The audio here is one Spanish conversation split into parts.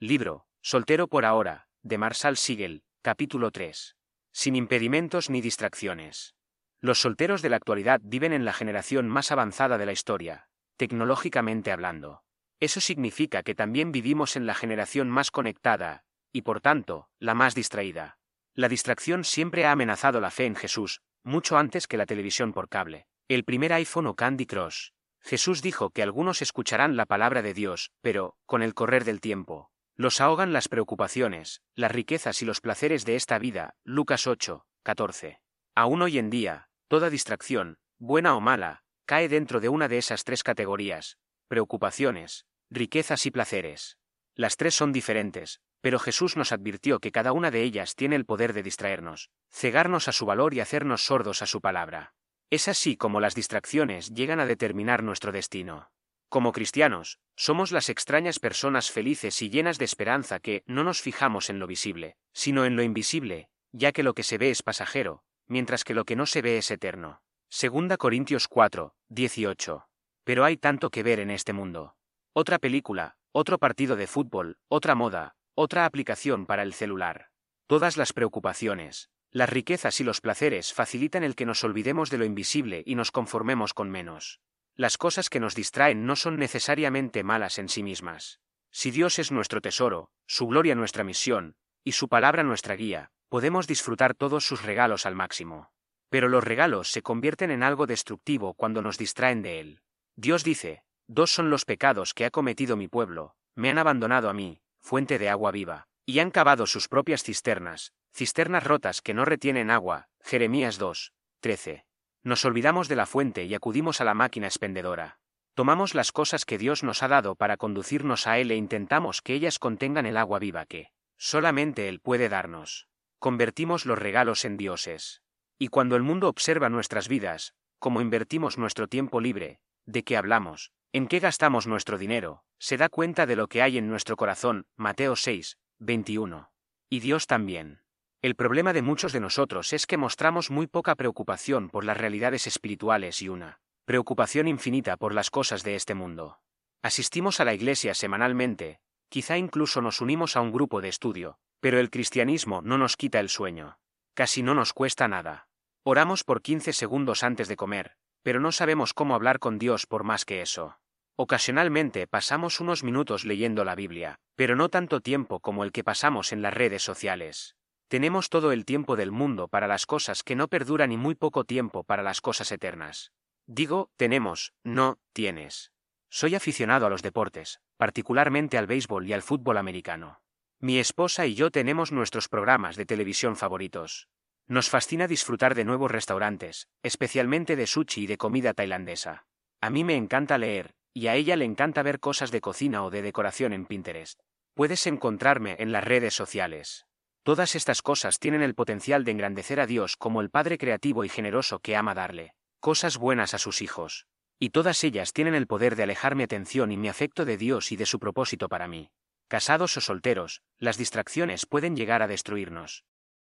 Libro, Soltero por ahora, de Marshall Siegel, capítulo 3. Sin impedimentos ni distracciones. Los solteros de la actualidad viven en la generación más avanzada de la historia, tecnológicamente hablando. Eso significa que también vivimos en la generación más conectada, y por tanto, la más distraída. La distracción siempre ha amenazado la fe en Jesús, mucho antes que la televisión por cable, el primer iPhone o Candy Crush. Jesús dijo que algunos escucharán la palabra de Dios, pero, con el correr del tiempo, los ahogan las preocupaciones, las riquezas y los placeres de esta vida. Lucas 8, 14. Aún hoy en día, toda distracción, buena o mala, cae dentro de una de esas tres categorías, preocupaciones, riquezas y placeres. Las tres son diferentes, pero Jesús nos advirtió que cada una de ellas tiene el poder de distraernos, cegarnos a su valor y hacernos sordos a su palabra. Es así como las distracciones llegan a determinar nuestro destino. Como cristianos, somos las extrañas personas felices y llenas de esperanza que no nos fijamos en lo visible, sino en lo invisible, ya que lo que se ve es pasajero, mientras que lo que no se ve es eterno. Segunda Corintios 4, 18. Pero hay tanto que ver en este mundo. Otra película, otro partido de fútbol, otra moda, otra aplicación para el celular. Todas las preocupaciones, las riquezas y los placeres facilitan el que nos olvidemos de lo invisible y nos conformemos con menos. Las cosas que nos distraen no son necesariamente malas en sí mismas. Si Dios es nuestro tesoro, su gloria nuestra misión, y su palabra nuestra guía, podemos disfrutar todos sus regalos al máximo. Pero los regalos se convierten en algo destructivo cuando nos distraen de él. Dios dice, dos son los pecados que ha cometido mi pueblo, me han abandonado a mí, fuente de agua viva, y han cavado sus propias cisternas, cisternas rotas que no retienen agua. Jeremías 2, 13. Nos olvidamos de la fuente y acudimos a la máquina expendedora. Tomamos las cosas que Dios nos ha dado para conducirnos a Él e intentamos que ellas contengan el agua viva que solamente Él puede darnos. Convertimos los regalos en dioses. Y cuando el mundo observa nuestras vidas, cómo invertimos nuestro tiempo libre, de qué hablamos, en qué gastamos nuestro dinero, se da cuenta de lo que hay en nuestro corazón, Mateo 6, 21. Y Dios también. El problema de muchos de nosotros es que mostramos muy poca preocupación por las realidades espirituales y una preocupación infinita por las cosas de este mundo. Asistimos a la iglesia semanalmente, quizá incluso nos unimos a un grupo de estudio, pero el cristianismo no nos quita el sueño. Casi no nos cuesta nada. Oramos por 15 segundos antes de comer, pero no sabemos cómo hablar con Dios por más que eso. Ocasionalmente pasamos unos minutos leyendo la Biblia, pero no tanto tiempo como el que pasamos en las redes sociales. Tenemos todo el tiempo del mundo para las cosas que no perduran y muy poco tiempo para las cosas eternas. Digo, tenemos, no, tienes. Soy aficionado a los deportes, particularmente al béisbol y al fútbol americano. Mi esposa y yo tenemos nuestros programas de televisión favoritos. Nos fascina disfrutar de nuevos restaurantes, especialmente de sushi y de comida tailandesa. A mí me encanta leer, y a ella le encanta ver cosas de cocina o de decoración en Pinterest. Puedes encontrarme en las redes sociales. Todas estas cosas tienen el potencial de engrandecer a Dios como el Padre creativo y generoso que ama darle cosas buenas a sus hijos. Y todas ellas tienen el poder de alejar mi atención y mi afecto de Dios y de su propósito para mí. Casados o solteros, las distracciones pueden llegar a destruirnos.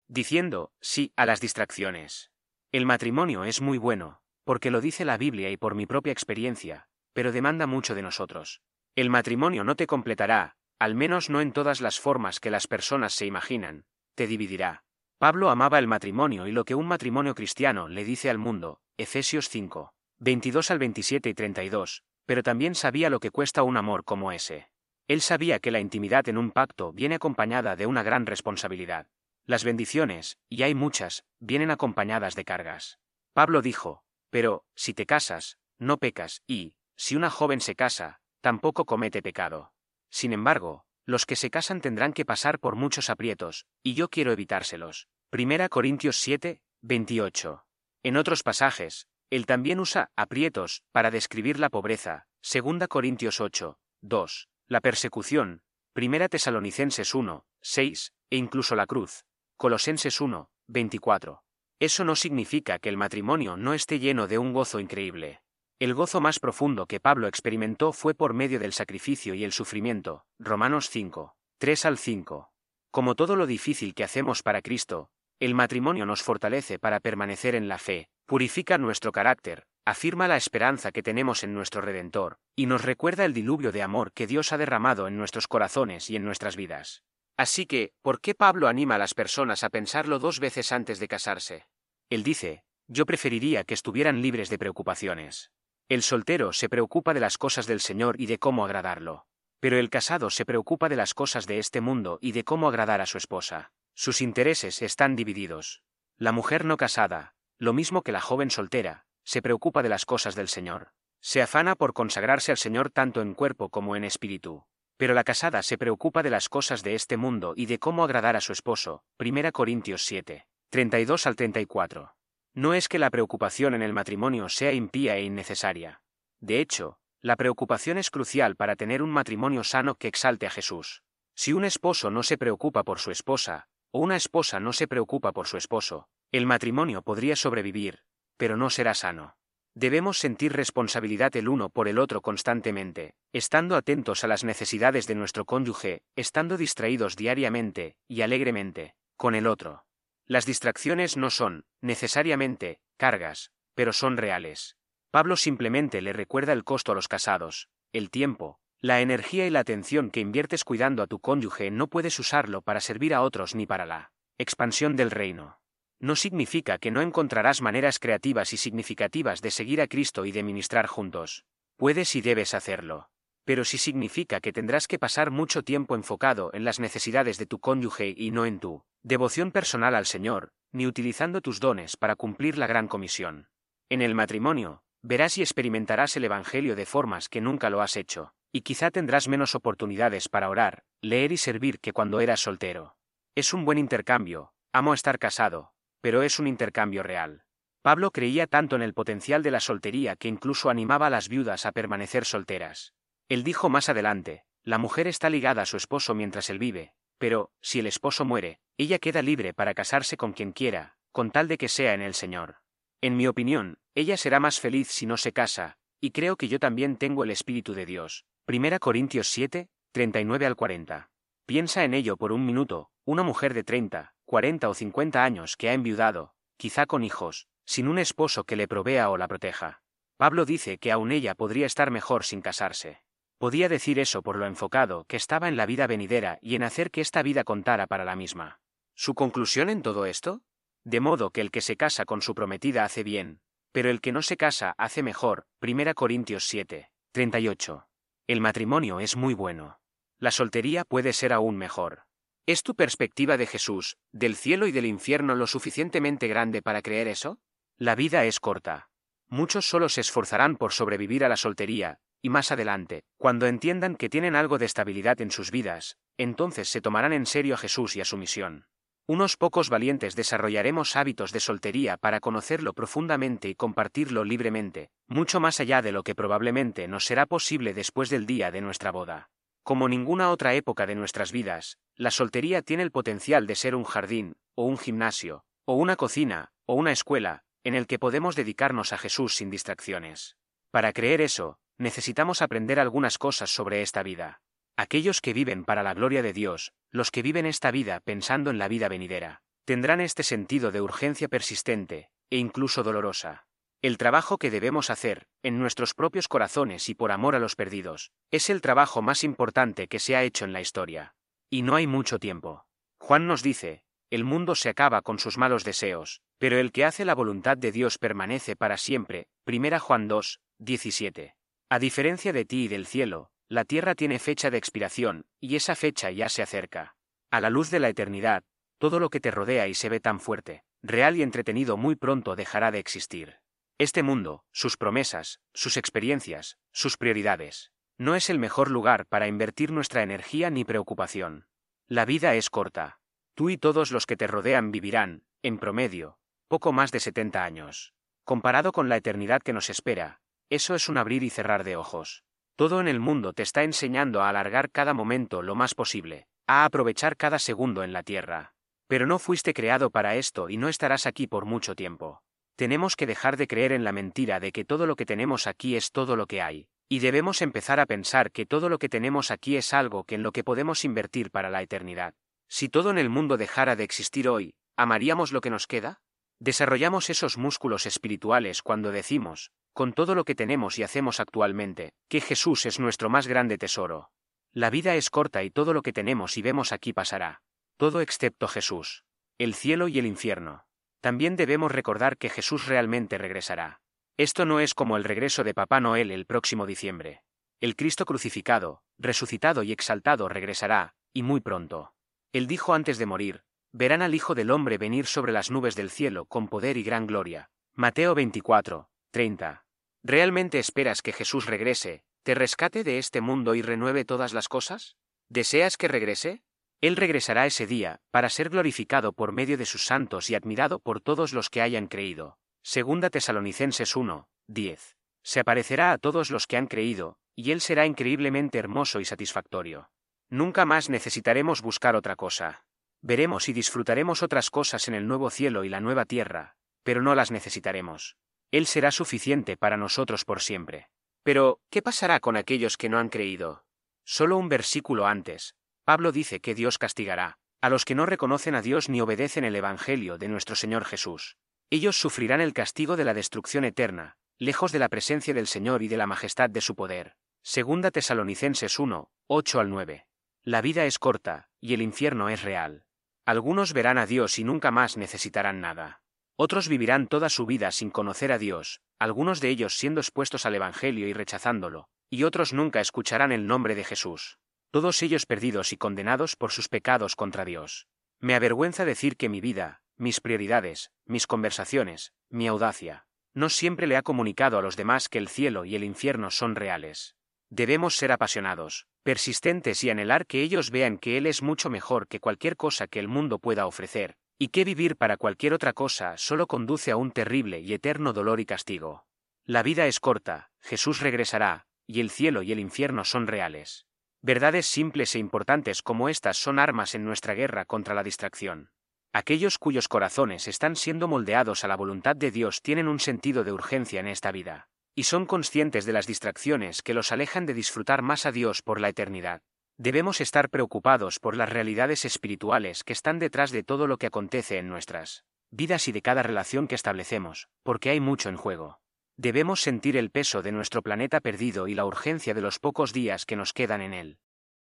Diciendo, sí, a las distracciones. El matrimonio es muy bueno, porque lo dice la Biblia y por mi propia experiencia, pero demanda mucho de nosotros. El matrimonio no te completará, al menos no en todas las formas que las personas se imaginan, te dividirá. Pablo amaba el matrimonio y lo que un matrimonio cristiano le dice al mundo, Efesios 5, 22 al 27 y 32, pero también sabía lo que cuesta un amor como ese. Él sabía que la intimidad en un pacto viene acompañada de una gran responsabilidad. Las bendiciones, y hay muchas, vienen acompañadas de cargas. Pablo dijo, pero, si te casas, no pecas, y, si una joven se casa, tampoco comete pecado. Sin embargo, los que se casan tendrán que pasar por muchos aprietos, y yo quiero evitárselos. Primera Corintios 7, 28. En otros pasajes, él también usa aprietos para describir la pobreza. Segunda Corintios 8, 2. La persecución. Primera Tesalonicenses 1, 6, e incluso la cruz. Colosenses 1, 24. Eso no significa que el matrimonio no esté lleno de un gozo increíble. El gozo más profundo que Pablo experimentó fue por medio del sacrificio y el sufrimiento. Romanos 5. 3 al 5. Como todo lo difícil que hacemos para Cristo, el matrimonio nos fortalece para permanecer en la fe, purifica nuestro carácter, afirma la esperanza que tenemos en nuestro Redentor, y nos recuerda el diluvio de amor que Dios ha derramado en nuestros corazones y en nuestras vidas. Así que, ¿por qué Pablo anima a las personas a pensarlo dos veces antes de casarse? Él dice, yo preferiría que estuvieran libres de preocupaciones. El soltero se preocupa de las cosas del Señor y de cómo agradarlo. Pero el casado se preocupa de las cosas de este mundo y de cómo agradar a su esposa. Sus intereses están divididos. La mujer no casada, lo mismo que la joven soltera, se preocupa de las cosas del Señor. Se afana por consagrarse al Señor tanto en cuerpo como en espíritu. Pero la casada se preocupa de las cosas de este mundo y de cómo agradar a su esposo. 1 Corintios 7. 32 al 34. No es que la preocupación en el matrimonio sea impía e innecesaria. De hecho, la preocupación es crucial para tener un matrimonio sano que exalte a Jesús. Si un esposo no se preocupa por su esposa, o una esposa no se preocupa por su esposo, el matrimonio podría sobrevivir, pero no será sano. Debemos sentir responsabilidad el uno por el otro constantemente, estando atentos a las necesidades de nuestro cónyuge, estando distraídos diariamente y alegremente con el otro. Las distracciones no son, necesariamente, cargas, pero son reales. Pablo simplemente le recuerda el costo a los casados, el tiempo, la energía y la atención que inviertes cuidando a tu cónyuge no puedes usarlo para servir a otros ni para la expansión del reino. No significa que no encontrarás maneras creativas y significativas de seguir a Cristo y de ministrar juntos. Puedes y debes hacerlo. Pero sí significa que tendrás que pasar mucho tiempo enfocado en las necesidades de tu cónyuge y no en tu devoción personal al Señor, ni utilizando tus dones para cumplir la gran comisión. En el matrimonio, verás y experimentarás el Evangelio de formas que nunca lo has hecho, y quizá tendrás menos oportunidades para orar, leer y servir que cuando eras soltero. Es un buen intercambio, amo estar casado, pero es un intercambio real. Pablo creía tanto en el potencial de la soltería que incluso animaba a las viudas a permanecer solteras. Él dijo más adelante, la mujer está ligada a su esposo mientras él vive, pero, si el esposo muere, ella queda libre para casarse con quien quiera, con tal de que sea en el Señor. En mi opinión, ella será más feliz si no se casa, y creo que yo también tengo el Espíritu de Dios. 1 Corintios 7, 39 al 40. Piensa en ello por un minuto, una mujer de 30, 40 o 50 años que ha enviudado, quizá con hijos, sin un esposo que le provea o la proteja. Pablo dice que aún ella podría estar mejor sin casarse. Podía decir eso por lo enfocado que estaba en la vida venidera y en hacer que esta vida contara para la misma. ¿Su conclusión en todo esto? De modo que el que se casa con su prometida hace bien, pero el que no se casa hace mejor. 1 Corintios 7, 38. El matrimonio es muy bueno. La soltería puede ser aún mejor. ¿Es tu perspectiva de Jesús, del cielo y del infierno lo suficientemente grande para creer eso? La vida es corta. Muchos solo se esforzarán por sobrevivir a la soltería, y más adelante, cuando entiendan que tienen algo de estabilidad en sus vidas, entonces se tomarán en serio a Jesús y a su misión. Unos pocos valientes desarrollaremos hábitos de soltería para conocerlo profundamente y compartirlo libremente, mucho más allá de lo que probablemente nos será posible después del día de nuestra boda. Como ninguna otra época de nuestras vidas, la soltería tiene el potencial de ser un jardín, o un gimnasio, o una cocina, o una escuela, en el que podemos dedicarnos a Jesús sin distracciones. Para creer eso, necesitamos aprender algunas cosas sobre esta vida. Aquellos que viven para la gloria de Dios, los que viven esta vida pensando en la vida venidera, tendrán este sentido de urgencia persistente, e incluso dolorosa. El trabajo que debemos hacer, en nuestros propios corazones y por amor a los perdidos, es el trabajo más importante que se ha hecho en la historia. Y no hay mucho tiempo. Juan nos dice, el mundo se acaba con sus malos deseos, pero el que hace la voluntad de Dios permanece para siempre. 1 Juan 2, 17. A diferencia de ti y del cielo, la tierra tiene fecha de expiración, y esa fecha ya se acerca. A la luz de la eternidad, todo lo que te rodea y se ve tan fuerte, real y entretenido muy pronto dejará de existir. Este mundo, sus promesas, sus experiencias, sus prioridades, no es el mejor lugar para invertir nuestra energía ni preocupación. La vida es corta. Tú y todos los que te rodean vivirán, en promedio, poco más de 70 años. Comparado con la eternidad que nos espera, eso es un abrir y cerrar de ojos. Todo en el mundo te está enseñando a alargar cada momento lo más posible, a aprovechar cada segundo en la tierra. Pero no fuiste creado para esto y no estarás aquí por mucho tiempo. Tenemos que dejar de creer en la mentira de que todo lo que tenemos aquí es todo lo que hay, y debemos empezar a pensar que todo lo que tenemos aquí es algo que en lo que podemos invertir para la eternidad. Si todo en el mundo dejara de existir hoy, ¿amaríamos lo que nos queda? Desarrollamos esos músculos espirituales cuando decimos, con todo lo que tenemos y hacemos actualmente, que Jesús es nuestro más grande tesoro. La vida es corta y todo lo que tenemos y vemos aquí pasará. Todo excepto Jesús. El cielo y el infierno. También debemos recordar que Jesús realmente regresará. Esto no es como el regreso de Papá Noel el próximo diciembre. El Cristo crucificado, resucitado y exaltado regresará, y muy pronto. Él dijo antes de morir, verán al Hijo del Hombre venir sobre las nubes del cielo con poder y gran gloria. Mateo 24, 30. ¿Realmente esperas que Jesús regrese, te rescate de este mundo y renueve todas las cosas? ¿Deseas que regrese? Él regresará ese día, para ser glorificado por medio de sus santos y admirado por todos los que hayan creído. Segunda Tesalonicenses 1, 10. Se aparecerá a todos los que han creído, y Él será increíblemente hermoso y satisfactorio. Nunca más necesitaremos buscar otra cosa. Veremos y disfrutaremos otras cosas en el nuevo cielo y la nueva tierra, pero no las necesitaremos. Él será suficiente para nosotros por siempre. Pero, ¿qué pasará con aquellos que no han creído? Solo un versículo antes, Pablo dice que Dios castigará a los que no reconocen a Dios ni obedecen el Evangelio de nuestro Señor Jesús. Ellos sufrirán el castigo de la destrucción eterna, lejos de la presencia del Señor y de la majestad de su poder. Segunda Tesalonicenses 1, 8 al 9. La vida es corta, y el infierno es real. Algunos verán a Dios y nunca más necesitarán nada. Otros vivirán toda su vida sin conocer a Dios, algunos de ellos siendo expuestos al Evangelio y rechazándolo, y otros nunca escucharán el nombre de Jesús todos ellos perdidos y condenados por sus pecados contra Dios. Me avergüenza decir que mi vida, mis prioridades, mis conversaciones, mi audacia, no siempre le ha comunicado a los demás que el cielo y el infierno son reales. Debemos ser apasionados, persistentes y anhelar que ellos vean que Él es mucho mejor que cualquier cosa que el mundo pueda ofrecer, y que vivir para cualquier otra cosa solo conduce a un terrible y eterno dolor y castigo. La vida es corta, Jesús regresará, y el cielo y el infierno son reales. Verdades simples e importantes como estas son armas en nuestra guerra contra la distracción. Aquellos cuyos corazones están siendo moldeados a la voluntad de Dios tienen un sentido de urgencia en esta vida, y son conscientes de las distracciones que los alejan de disfrutar más a Dios por la eternidad. Debemos estar preocupados por las realidades espirituales que están detrás de todo lo que acontece en nuestras vidas y de cada relación que establecemos, porque hay mucho en juego. Debemos sentir el peso de nuestro planeta perdido y la urgencia de los pocos días que nos quedan en él.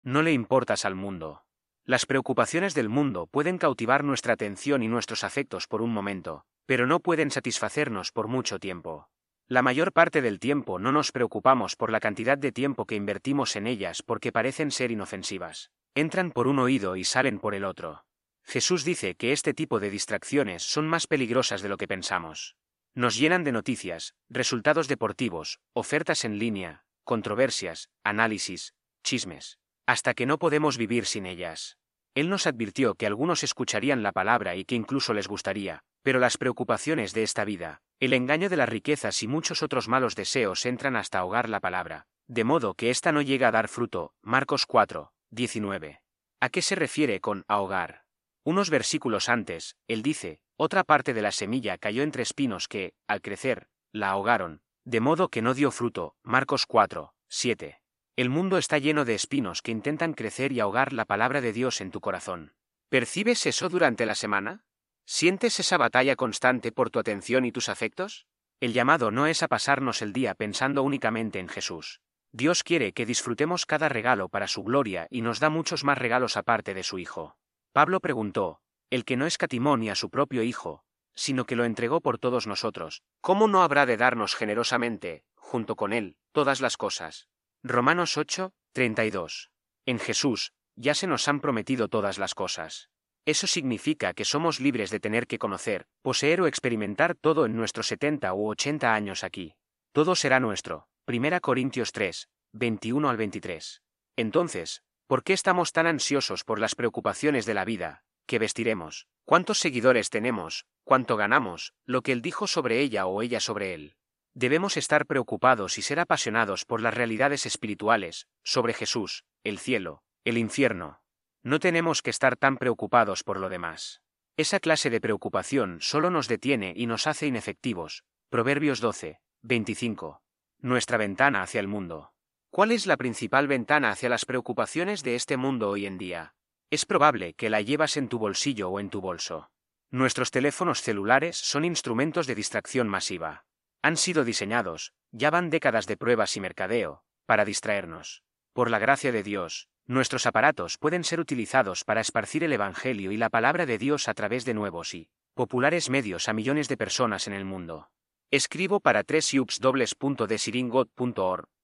No le importas al mundo. Las preocupaciones del mundo pueden cautivar nuestra atención y nuestros afectos por un momento, pero no pueden satisfacernos por mucho tiempo. La mayor parte del tiempo no nos preocupamos por la cantidad de tiempo que invertimos en ellas porque parecen ser inofensivas. Entran por un oído y salen por el otro. Jesús dice que este tipo de distracciones son más peligrosas de lo que pensamos. Nos llenan de noticias, resultados deportivos, ofertas en línea, controversias, análisis, chismes, hasta que no podemos vivir sin ellas. Él nos advirtió que algunos escucharían la palabra y que incluso les gustaría, pero las preocupaciones de esta vida, el engaño de las riquezas y muchos otros malos deseos entran hasta ahogar la palabra, de modo que ésta no llega a dar fruto. Marcos 4, 19. ¿A qué se refiere con ahogar? Unos versículos antes, él dice, otra parte de la semilla cayó entre espinos que, al crecer, la ahogaron, de modo que no dio fruto. Marcos 4, 7. El mundo está lleno de espinos que intentan crecer y ahogar la palabra de Dios en tu corazón. ¿Percibes eso durante la semana? ¿Sientes esa batalla constante por tu atención y tus afectos? El llamado no es a pasarnos el día pensando únicamente en Jesús. Dios quiere que disfrutemos cada regalo para su gloria y nos da muchos más regalos aparte de su Hijo. Pablo preguntó, el que no escatimó ni a su propio Hijo, sino que lo entregó por todos nosotros, ¿cómo no habrá de darnos generosamente, junto con Él, todas las cosas? Romanos 8, 32. En Jesús, ya se nos han prometido todas las cosas. Eso significa que somos libres de tener que conocer, poseer o experimentar todo en nuestros 70 u 80 años aquí. Todo será nuestro. 1 Corintios 3, 21 al 23. Entonces, ¿Por qué estamos tan ansiosos por las preocupaciones de la vida? ¿Qué vestiremos? ¿Cuántos seguidores tenemos? ¿Cuánto ganamos? Lo que él dijo sobre ella o ella sobre él. Debemos estar preocupados y ser apasionados por las realidades espirituales, sobre Jesús, el cielo, el infierno. No tenemos que estar tan preocupados por lo demás. Esa clase de preocupación solo nos detiene y nos hace inefectivos. Proverbios 12, 25. Nuestra ventana hacia el mundo. ¿Cuál es la principal ventana hacia las preocupaciones de este mundo hoy en día? Es probable que la llevas en tu bolsillo o en tu bolso. Nuestros teléfonos celulares son instrumentos de distracción masiva. Han sido diseñados, Ya van décadas de pruebas y mercadeo, para distraernos. Por la gracia de Dios, nuestros aparatos pueden ser utilizados para esparcir el Evangelio y la palabra de Dios a través de nuevos y populares medios a millones de personas en el mundo. Escribo para 3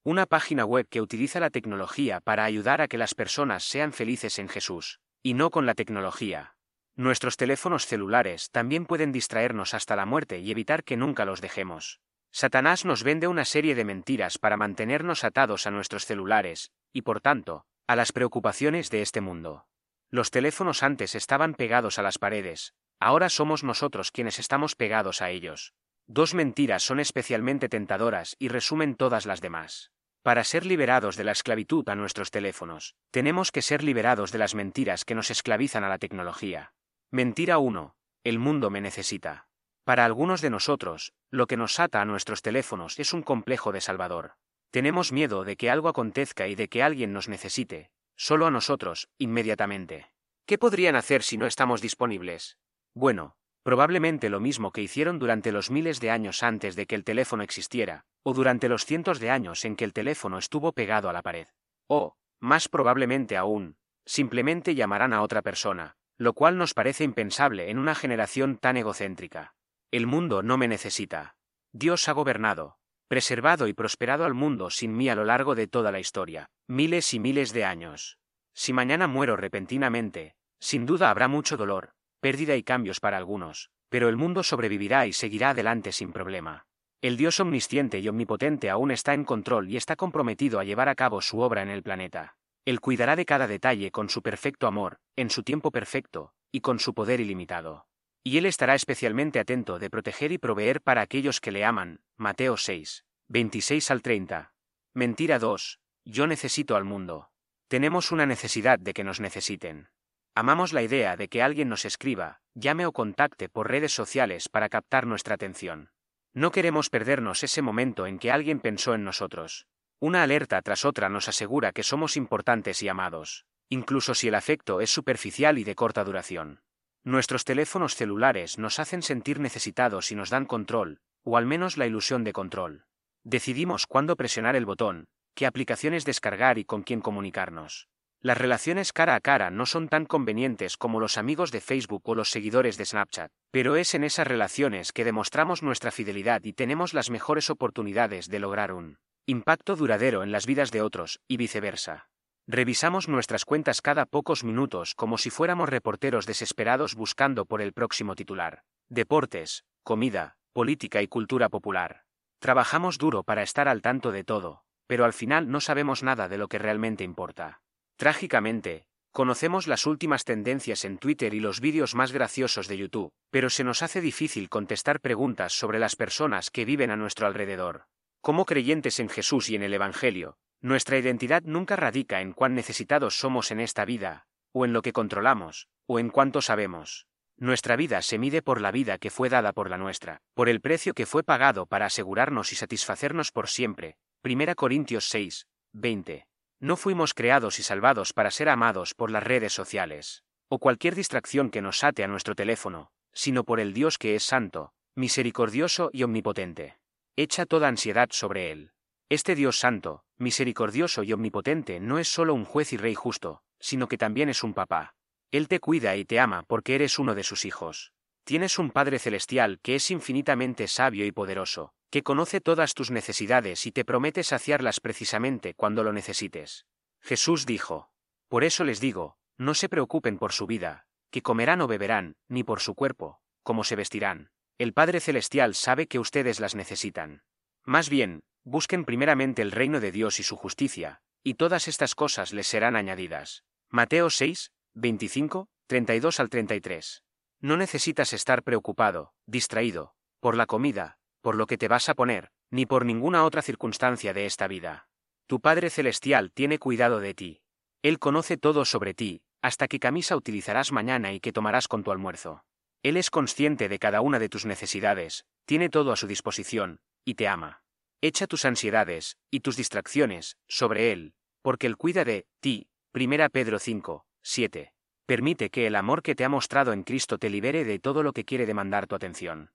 una página web que utiliza la tecnología para ayudar a que las personas sean felices en Jesús, y no con la tecnología. Nuestros teléfonos celulares también pueden distraernos hasta la muerte y evitar que nunca los dejemos. Satanás nos vende una serie de mentiras para mantenernos atados a nuestros celulares, y por tanto, a las preocupaciones de este mundo. Los teléfonos antes estaban pegados a las paredes, ahora somos nosotros quienes estamos pegados a ellos. Dos mentiras son especialmente tentadoras y resumen todas las demás. Para ser liberados de la esclavitud a nuestros teléfonos, tenemos que ser liberados de las mentiras que nos esclavizan a la tecnología. Mentira 1. El mundo me necesita. Para algunos de nosotros, lo que nos ata a nuestros teléfonos es un complejo de Salvador. Tenemos miedo de que algo acontezca y de que alguien nos necesite, solo a nosotros, inmediatamente. ¿Qué podrían hacer si no estamos disponibles? Bueno, Probablemente lo mismo que hicieron durante los miles de años antes de que el teléfono existiera, o durante los cientos de años en que el teléfono estuvo pegado a la pared. O, más probablemente aún, simplemente llamarán a otra persona, lo cual nos parece impensable en una generación tan egocéntrica. El mundo no me necesita. Dios ha gobernado, preservado y prosperado al mundo sin mí a lo largo de toda la historia, miles y miles de años. Si mañana muero repentinamente, sin duda habrá mucho dolor, pérdida y cambios para algunos, pero el mundo sobrevivirá y seguirá adelante sin problema. El Dios omnisciente y omnipotente aún está en control y está comprometido a llevar a cabo su obra en el planeta. Él cuidará de cada detalle con su perfecto amor, en su tiempo perfecto, y con su poder ilimitado. Y Él estará especialmente atento de proteger y proveer para aquellos que le aman. Mateo 6, 26 al 30. Mentira 2. Yo necesito al mundo. Tenemos una necesidad de que nos necesiten. Amamos la idea de que alguien nos escriba, llame o contacte por redes sociales para captar nuestra atención. No queremos perdernos ese momento en que alguien pensó en nosotros. Una alerta tras otra nos asegura que somos importantes y amados, incluso si el afecto es superficial y de corta duración. Nuestros teléfonos celulares nos hacen sentir necesitados y nos dan control, o al menos la ilusión de control. Decidimos cuándo presionar el botón, qué aplicaciones descargar y con quién comunicarnos. Las relaciones cara a cara no son tan convenientes como los amigos de Facebook o los seguidores de Snapchat, pero es en esas relaciones que demostramos nuestra fidelidad y tenemos las mejores oportunidades de lograr un impacto duradero en las vidas de otros, y viceversa. Revisamos nuestras cuentas cada pocos minutos como si fuéramos reporteros desesperados buscando por el próximo titular. Deportes, comida, política y cultura popular. Trabajamos duro para estar al tanto de todo, pero al final no sabemos nada de lo que realmente importa. Trágicamente, conocemos las últimas tendencias en Twitter y los vídeos más graciosos de YouTube, pero se nos hace difícil contestar preguntas sobre las personas que viven a nuestro alrededor. Como creyentes en Jesús y en el Evangelio, nuestra identidad nunca radica en cuán necesitados somos en esta vida, o en lo que controlamos, o en cuánto sabemos. Nuestra vida se mide por la vida que fue dada por la nuestra, por el precio que fue pagado para asegurarnos y satisfacernos por siempre. 1 Corintios 6, 20. No fuimos creados y salvados para ser amados por las redes sociales, o cualquier distracción que nos ate a nuestro teléfono, sino por el Dios que es santo, misericordioso y omnipotente. Echa toda ansiedad sobre él. Este Dios santo, misericordioso y omnipotente no es solo un juez y rey justo, sino que también es un papá. Él te cuida y te ama porque eres uno de sus hijos. Tienes un Padre Celestial que es infinitamente sabio y poderoso, que conoce todas tus necesidades y te promete saciarlas precisamente cuando lo necesites. Jesús dijo, Por eso les digo, no se preocupen por su vida, que comerán o beberán, ni por su cuerpo, cómo se vestirán. El Padre Celestial sabe que ustedes las necesitan. Más bien, busquen primeramente el reino de Dios y su justicia, y todas estas cosas les serán añadidas. Mateo 6, 25, 32 al 33. No necesitas estar preocupado, distraído, por la comida, por lo que te vas a poner, ni por ninguna otra circunstancia de esta vida. Tu Padre Celestial tiene cuidado de ti. Él conoce todo sobre ti, hasta qué camisa utilizarás mañana y qué tomarás con tu almuerzo. Él es consciente de cada una de tus necesidades, tiene todo a su disposición, y te ama. Echa tus ansiedades, y tus distracciones, sobre Él, porque Él cuida de ti. 1 Pedro 5, 7. Permite que el amor que te ha mostrado en Cristo te libere de todo lo que quiere demandar tu atención.